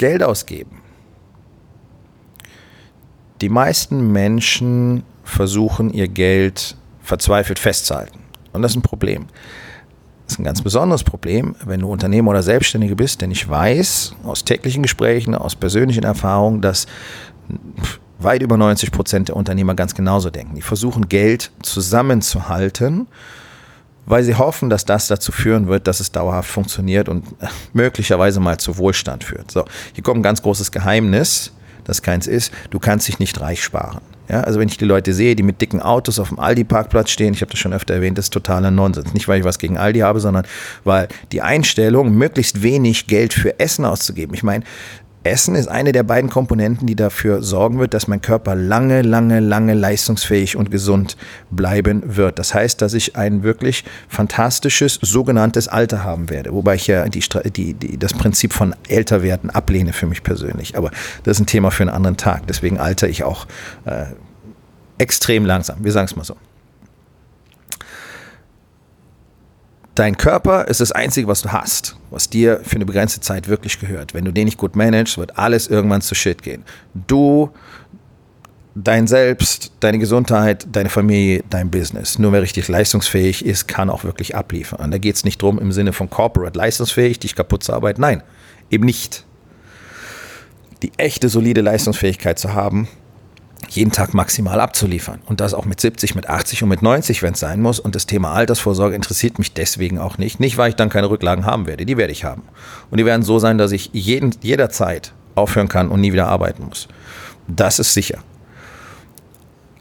Geld ausgeben. Die meisten Menschen versuchen ihr Geld verzweifelt festzuhalten. Und das ist ein Problem. Das ist ein ganz besonderes Problem, wenn du Unternehmer oder Selbstständige bist, denn ich weiß aus täglichen Gesprächen, aus persönlichen Erfahrungen, dass weit über 90 Prozent der Unternehmer ganz genauso denken. Die versuchen Geld zusammenzuhalten weil sie hoffen, dass das dazu führen wird, dass es dauerhaft funktioniert und äh, möglicherweise mal zu Wohlstand führt. So, hier kommt ein ganz großes Geheimnis, das keins ist, du kannst dich nicht reich sparen. Ja, also wenn ich die Leute sehe, die mit dicken Autos auf dem Aldi-Parkplatz stehen, ich habe das schon öfter erwähnt, das ist totaler Nonsens. Nicht, weil ich was gegen Aldi habe, sondern weil die Einstellung, möglichst wenig Geld für Essen auszugeben. Ich meine, Essen ist eine der beiden Komponenten, die dafür sorgen wird, dass mein Körper lange, lange, lange leistungsfähig und gesund bleiben wird. Das heißt, dass ich ein wirklich fantastisches sogenanntes Alter haben werde. Wobei ich ja die, die, die, das Prinzip von Älterwerden ablehne für mich persönlich. Aber das ist ein Thema für einen anderen Tag. Deswegen alter ich auch äh, extrem langsam. Wir sagen es mal so. Dein Körper ist das Einzige, was du hast, was dir für eine begrenzte Zeit wirklich gehört. Wenn du den nicht gut managst, wird alles irgendwann zu Shit gehen. Du, dein Selbst, deine Gesundheit, deine Familie, dein Business. Nur wer richtig leistungsfähig ist, kann auch wirklich abliefern. Da geht es nicht drum im Sinne von Corporate leistungsfähig, dich kaputt zu arbeiten. Nein, eben nicht. Die echte solide Leistungsfähigkeit zu haben, jeden Tag maximal abzuliefern. Und das auch mit 70, mit 80 und mit 90, wenn es sein muss. Und das Thema Altersvorsorge interessiert mich deswegen auch nicht. Nicht, weil ich dann keine Rücklagen haben werde. Die werde ich haben. Und die werden so sein, dass ich jeden, jederzeit aufhören kann und nie wieder arbeiten muss. Das ist sicher.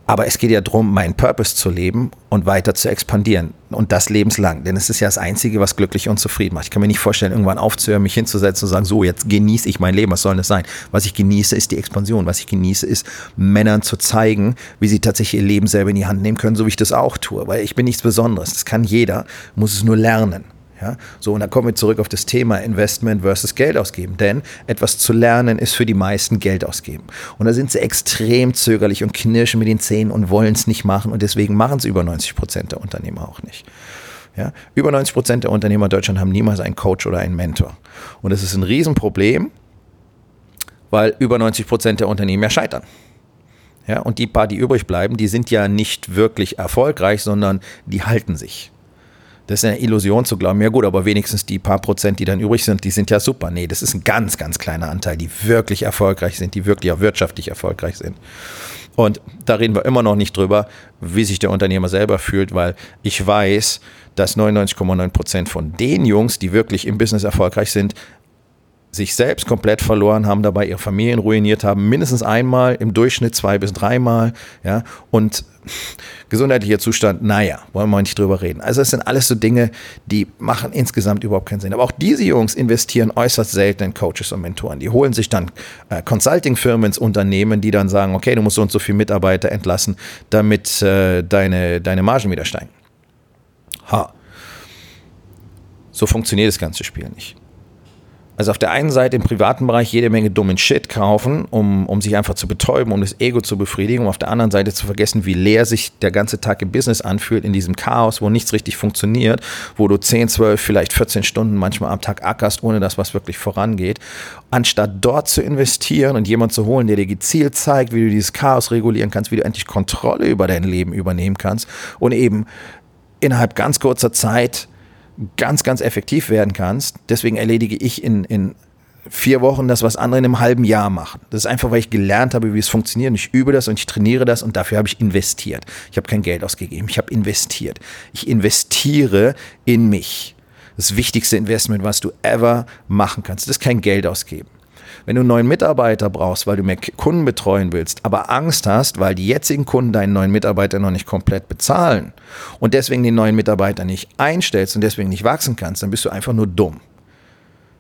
Aber es geht ja darum, meinen Purpose zu leben und weiter zu expandieren. Und das lebenslang. Denn es ist ja das Einzige, was glücklich und zufrieden macht. Ich kann mir nicht vorstellen, irgendwann aufzuhören, mich hinzusetzen und sagen, so, jetzt genieße ich mein Leben. Was soll das sein? Was ich genieße, ist die Expansion. Was ich genieße, ist Männern zu zeigen, wie sie tatsächlich ihr Leben selber in die Hand nehmen können, so wie ich das auch tue. Weil ich bin nichts Besonderes. Das kann jeder, muss es nur lernen. Ja, so, und da kommen wir zurück auf das Thema Investment versus Geld ausgeben. Denn etwas zu lernen ist für die meisten Geld ausgeben. Und da sind sie extrem zögerlich und knirschen mit den Zähnen und wollen es nicht machen. Und deswegen machen es über 90 Prozent der Unternehmer auch nicht. Ja, über 90 Prozent der Unternehmer in Deutschland haben niemals einen Coach oder einen Mentor. Und das ist ein Riesenproblem, weil über 90 Prozent der Unternehmen ja scheitern. Ja, und die paar, die übrig bleiben, die sind ja nicht wirklich erfolgreich, sondern die halten sich. Das ist eine Illusion zu glauben, ja gut, aber wenigstens die paar Prozent, die dann übrig sind, die sind ja super. Nee, das ist ein ganz, ganz kleiner Anteil, die wirklich erfolgreich sind, die wirklich auch wirtschaftlich erfolgreich sind. Und da reden wir immer noch nicht drüber, wie sich der Unternehmer selber fühlt, weil ich weiß, dass 99,9 Prozent von den Jungs, die wirklich im Business erfolgreich sind, sich selbst komplett verloren haben, dabei ihre Familien ruiniert haben, mindestens einmal, im Durchschnitt zwei bis dreimal, ja, und gesundheitlicher Zustand, naja, wollen wir nicht drüber reden. Also es sind alles so Dinge, die machen insgesamt überhaupt keinen Sinn. Aber auch diese Jungs investieren äußerst selten in Coaches und Mentoren. Die holen sich dann äh, Consulting-Firmen ins Unternehmen, die dann sagen, okay, du musst so und so viele Mitarbeiter entlassen, damit äh, deine, deine Margen wieder steigen. Ha. So funktioniert das ganze Spiel nicht. Also auf der einen Seite im privaten Bereich jede Menge dummen Shit kaufen, um, um sich einfach zu betäuben, um das Ego zu befriedigen, um auf der anderen Seite zu vergessen, wie leer sich der ganze Tag im Business anfühlt, in diesem Chaos, wo nichts richtig funktioniert, wo du 10, 12, vielleicht 14 Stunden manchmal am Tag ackerst, ohne dass was wirklich vorangeht. Anstatt dort zu investieren und jemanden zu holen, der dir gezielt zeigt, wie du dieses Chaos regulieren kannst, wie du endlich Kontrolle über dein Leben übernehmen kannst und eben innerhalb ganz kurzer Zeit ganz, ganz effektiv werden kannst. Deswegen erledige ich in, in vier Wochen das, was andere in einem halben Jahr machen. Das ist einfach, weil ich gelernt habe, wie es funktioniert. Und ich übe das und ich trainiere das und dafür habe ich investiert. Ich habe kein Geld ausgegeben, ich habe investiert. Ich investiere in mich. Das wichtigste Investment, was du ever machen kannst. Das ist kein Geld ausgeben. Wenn du einen neuen Mitarbeiter brauchst, weil du mehr Kunden betreuen willst, aber Angst hast, weil die jetzigen Kunden deinen neuen Mitarbeiter noch nicht komplett bezahlen und deswegen den neuen Mitarbeiter nicht einstellst und deswegen nicht wachsen kannst, dann bist du einfach nur dumm.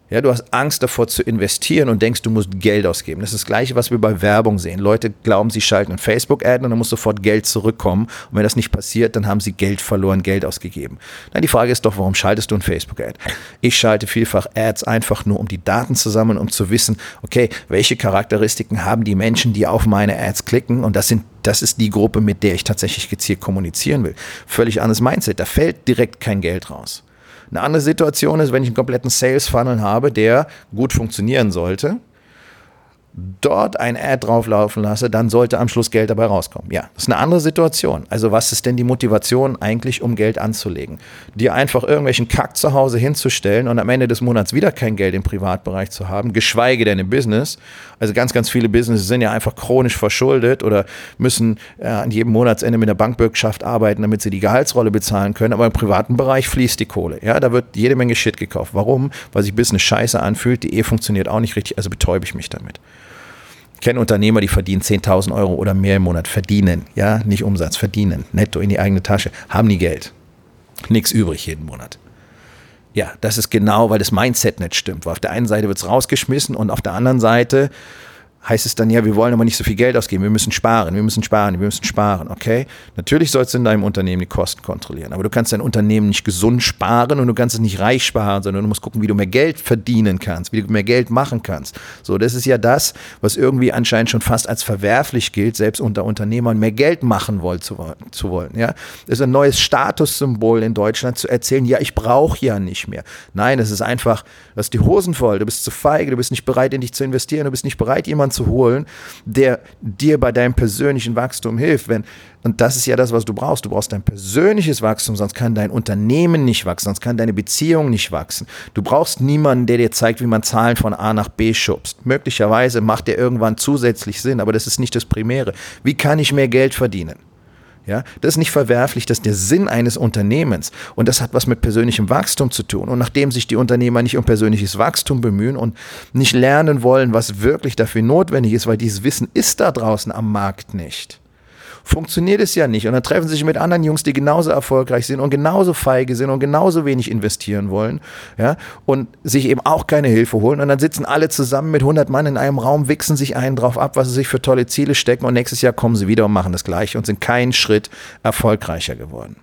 Ja, du hast Angst davor zu investieren und denkst, du musst Geld ausgeben. Das ist das Gleiche, was wir bei Werbung sehen. Leute glauben, sie schalten ein Facebook-Ad und dann muss sofort Geld zurückkommen. Und wenn das nicht passiert, dann haben sie Geld verloren, Geld ausgegeben. Dann die Frage ist doch, warum schaltest du ein Facebook-Ad? Ich schalte vielfach Ads einfach nur, um die Daten zu sammeln, um zu wissen, okay, welche Charakteristiken haben die Menschen, die auf meine Ads klicken? Und das sind das ist die Gruppe, mit der ich tatsächlich gezielt kommunizieren will. Völlig anderes Mindset. Da fällt direkt kein Geld raus. Eine andere Situation ist, wenn ich einen kompletten Sales Funnel habe, der gut funktionieren sollte dort ein Ad drauflaufen lasse, dann sollte am Schluss Geld dabei rauskommen. Ja, das ist eine andere Situation. Also was ist denn die Motivation eigentlich, um Geld anzulegen? Dir einfach irgendwelchen Kack zu Hause hinzustellen und am Ende des Monats wieder kein Geld im Privatbereich zu haben, geschweige denn im Business. Also ganz, ganz viele Businesses sind ja einfach chronisch verschuldet oder müssen äh, an jedem Monatsende mit der Bankbürgschaft arbeiten, damit sie die Gehaltsrolle bezahlen können. Aber im privaten Bereich fließt die Kohle. Ja, da wird jede Menge Shit gekauft. Warum? Weil sich Business scheiße anfühlt, die Ehe funktioniert auch nicht richtig, also betäube ich mich damit. Ich kenne Unternehmer, die verdienen 10.000 Euro oder mehr im Monat. Verdienen, ja, nicht Umsatz, verdienen. Netto in die eigene Tasche. Haben nie Geld. Nichts übrig jeden Monat. Ja, das ist genau, weil das Mindset nicht stimmt. Weil auf der einen Seite wird es rausgeschmissen und auf der anderen Seite heißt es dann ja, wir wollen aber nicht so viel Geld ausgeben, wir müssen sparen, wir müssen sparen, wir müssen sparen, okay? Natürlich sollst du in deinem Unternehmen die Kosten kontrollieren, aber du kannst dein Unternehmen nicht gesund sparen und du kannst es nicht reich sparen, sondern du musst gucken, wie du mehr Geld verdienen kannst, wie du mehr Geld machen kannst. So, das ist ja das, was irgendwie anscheinend schon fast als verwerflich gilt, selbst unter Unternehmern mehr Geld machen wollen, zu, zu wollen, ja? Das ist ein neues Statussymbol in Deutschland zu erzählen, ja, ich brauche ja nicht mehr. Nein, es ist einfach, du hast die Hosen voll, du bist zu feige, du bist nicht bereit, in dich zu investieren, du bist nicht bereit, jemanden jemanden zu holen, der dir bei deinem persönlichen Wachstum hilft. Wenn, und das ist ja das, was du brauchst. Du brauchst dein persönliches Wachstum, sonst kann dein Unternehmen nicht wachsen, sonst kann deine Beziehung nicht wachsen. Du brauchst niemanden, der dir zeigt, wie man Zahlen von A nach B schubst. Möglicherweise macht der irgendwann zusätzlich Sinn, aber das ist nicht das Primäre. Wie kann ich mehr Geld verdienen? Ja, das ist nicht verwerflich, das ist der Sinn eines Unternehmens. Und das hat was mit persönlichem Wachstum zu tun. Und nachdem sich die Unternehmer nicht um persönliches Wachstum bemühen und nicht lernen wollen, was wirklich dafür notwendig ist, weil dieses Wissen ist da draußen am Markt nicht funktioniert es ja nicht. Und dann treffen sie sich mit anderen Jungs, die genauso erfolgreich sind und genauso feige sind und genauso wenig investieren wollen, ja, und sich eben auch keine Hilfe holen. Und dann sitzen alle zusammen mit 100 Mann in einem Raum, wichsen sich einen drauf ab, was sie sich für tolle Ziele stecken und nächstes Jahr kommen sie wieder und machen das Gleiche und sind keinen Schritt erfolgreicher geworden.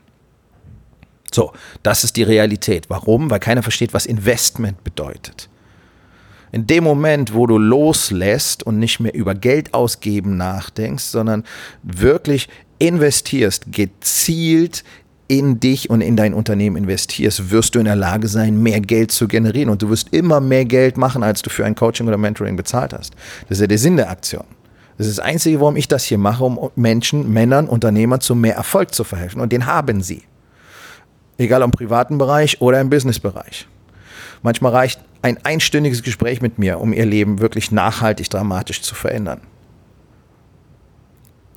So, das ist die Realität. Warum? Weil keiner versteht, was Investment bedeutet. In dem Moment, wo du loslässt und nicht mehr über Geld ausgeben nachdenkst, sondern wirklich investierst, gezielt in dich und in dein Unternehmen investierst, wirst du in der Lage sein, mehr Geld zu generieren. Und du wirst immer mehr Geld machen, als du für ein Coaching oder Mentoring bezahlt hast. Das ist ja der Sinn der Aktion. Das ist das Einzige, warum ich das hier mache, um Menschen, Männern, Unternehmern zu mehr Erfolg zu verhelfen. Und den haben sie. Egal im privaten Bereich oder im Businessbereich. Manchmal reicht ein einstündiges Gespräch mit mir, um ihr Leben wirklich nachhaltig dramatisch zu verändern.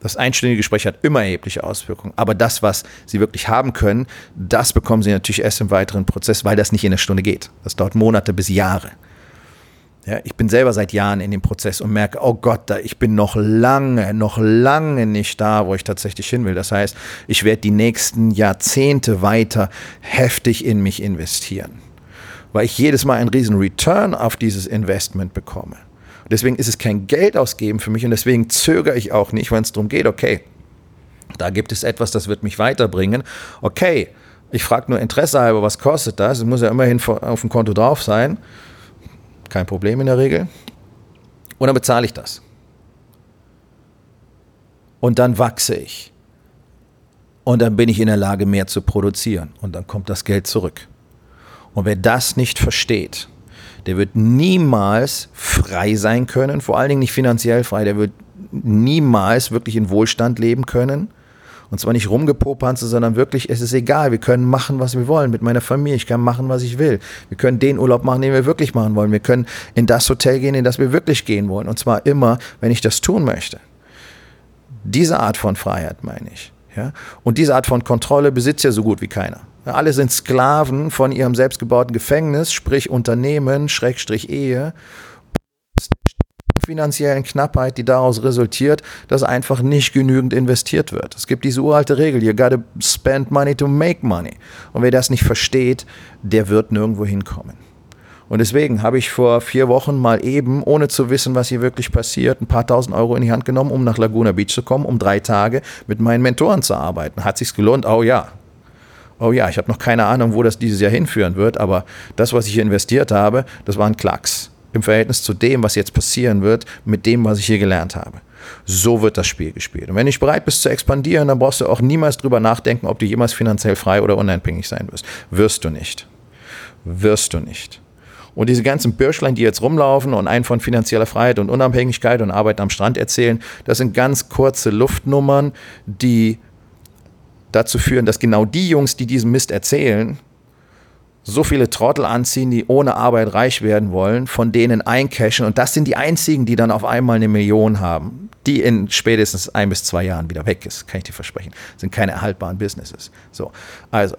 Das einstündige Gespräch hat immer erhebliche Auswirkungen. Aber das, was Sie wirklich haben können, das bekommen Sie natürlich erst im weiteren Prozess, weil das nicht in einer Stunde geht. Das dauert Monate bis Jahre. Ja, ich bin selber seit Jahren in dem Prozess und merke, oh Gott, ich bin noch lange, noch lange nicht da, wo ich tatsächlich hin will. Das heißt, ich werde die nächsten Jahrzehnte weiter heftig in mich investieren weil ich jedes Mal einen riesen Return auf dieses Investment bekomme. Deswegen ist es kein Geld ausgeben für mich und deswegen zögere ich auch nicht, wenn es darum geht, okay, da gibt es etwas, das wird mich weiterbringen. Okay, ich frage nur Interesse halber, was kostet das? Es muss ja immerhin auf dem Konto drauf sein. Kein Problem in der Regel. Und dann bezahle ich das. Und dann wachse ich. Und dann bin ich in der Lage, mehr zu produzieren. Und dann kommt das Geld zurück. Und wer das nicht versteht, der wird niemals frei sein können, vor allen Dingen nicht finanziell frei, der wird niemals wirklich in Wohlstand leben können. Und zwar nicht rumgepopanze, sondern wirklich, es ist egal, wir können machen, was wir wollen mit meiner Familie, ich kann machen, was ich will. Wir können den Urlaub machen, den wir wirklich machen wollen. Wir können in das Hotel gehen, in das wir wirklich gehen wollen. Und zwar immer, wenn ich das tun möchte. Diese Art von Freiheit meine ich. Ja? Und diese Art von Kontrolle besitzt ja so gut wie keiner. Alle sind Sklaven von ihrem selbstgebauten Gefängnis, sprich Unternehmen, Schrägstrich Ehe, finanziellen Knappheit, die daraus resultiert, dass einfach nicht genügend investiert wird. Es gibt diese uralte Regel, you gotta spend money to make money. Und wer das nicht versteht, der wird nirgendwo hinkommen. Und deswegen habe ich vor vier Wochen mal eben, ohne zu wissen, was hier wirklich passiert, ein paar tausend Euro in die Hand genommen, um nach Laguna Beach zu kommen, um drei Tage mit meinen Mentoren zu arbeiten. Hat sich's gelohnt? Oh ja. Oh ja, ich habe noch keine Ahnung, wo das dieses Jahr hinführen wird, aber das, was ich hier investiert habe, das war ein Klacks im Verhältnis zu dem, was jetzt passieren wird, mit dem, was ich hier gelernt habe. So wird das Spiel gespielt. Und wenn du nicht bereit bist zu expandieren, dann brauchst du auch niemals drüber nachdenken, ob du jemals finanziell frei oder unabhängig sein wirst. Wirst du nicht. Wirst du nicht. Und diese ganzen Bürschlein, die jetzt rumlaufen und einen von finanzieller Freiheit und Unabhängigkeit und Arbeit am Strand erzählen, das sind ganz kurze Luftnummern, die dazu führen, dass genau die Jungs, die diesen Mist erzählen, so viele Trottel anziehen, die ohne Arbeit reich werden wollen, von denen eincashen. Und das sind die einzigen, die dann auf einmal eine Million haben, die in spätestens ein bis zwei Jahren wieder weg ist, kann ich dir versprechen. Das sind keine erhaltbaren Businesses. So, also.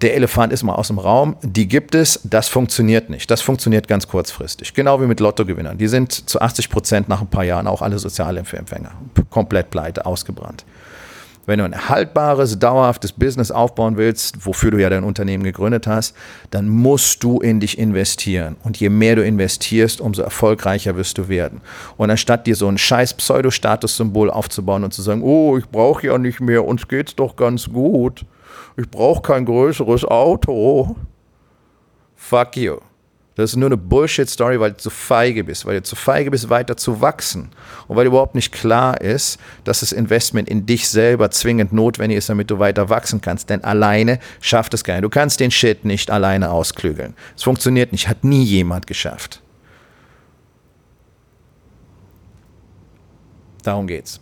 Der Elefant ist mal aus dem Raum, die gibt es, das funktioniert nicht. Das funktioniert ganz kurzfristig. Genau wie mit Lottogewinnern. Die sind zu 80 Prozent nach ein paar Jahren auch alle Sozialhilfeempfänger. Komplett pleite, ausgebrannt. Wenn du ein haltbares, dauerhaftes Business aufbauen willst, wofür du ja dein Unternehmen gegründet hast, dann musst du in dich investieren. Und je mehr du investierst, umso erfolgreicher wirst du werden. Und anstatt dir so ein scheiß Pseudo-Statussymbol aufzubauen und zu sagen, oh, ich brauche ja nicht mehr, uns geht's doch ganz gut. Ich brauche kein größeres Auto. Fuck you. Das ist nur eine Bullshit-Story, weil du zu feige bist, weil du zu feige bist, weiter zu wachsen. Und weil überhaupt nicht klar ist, dass das Investment in dich selber zwingend notwendig ist, damit du weiter wachsen kannst. Denn alleine schafft es keiner. Du kannst den Shit nicht alleine ausklügeln. Es funktioniert nicht, hat nie jemand geschafft. Darum geht's.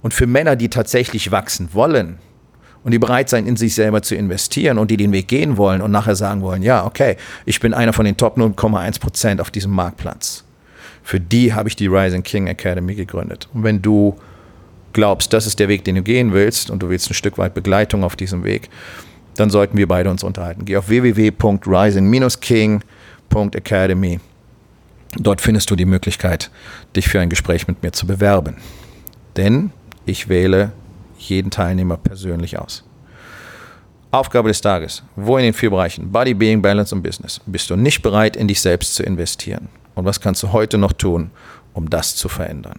Und für Männer, die tatsächlich wachsen wollen, und die bereit sein, in sich selber zu investieren und die den Weg gehen wollen und nachher sagen wollen, ja, okay, ich bin einer von den Top 0,1 Prozent auf diesem Marktplatz. Für die habe ich die Rising King Academy gegründet. Und wenn du glaubst, das ist der Weg, den du gehen willst und du willst ein Stück weit Begleitung auf diesem Weg, dann sollten wir beide uns unterhalten. Geh auf www.rising-king.academy. Dort findest du die Möglichkeit, dich für ein Gespräch mit mir zu bewerben. Denn ich wähle jeden Teilnehmer persönlich aus. Aufgabe des Tages. Wo in den vier Bereichen Body, Being, Balance und Business bist du nicht bereit, in dich selbst zu investieren? Und was kannst du heute noch tun, um das zu verändern?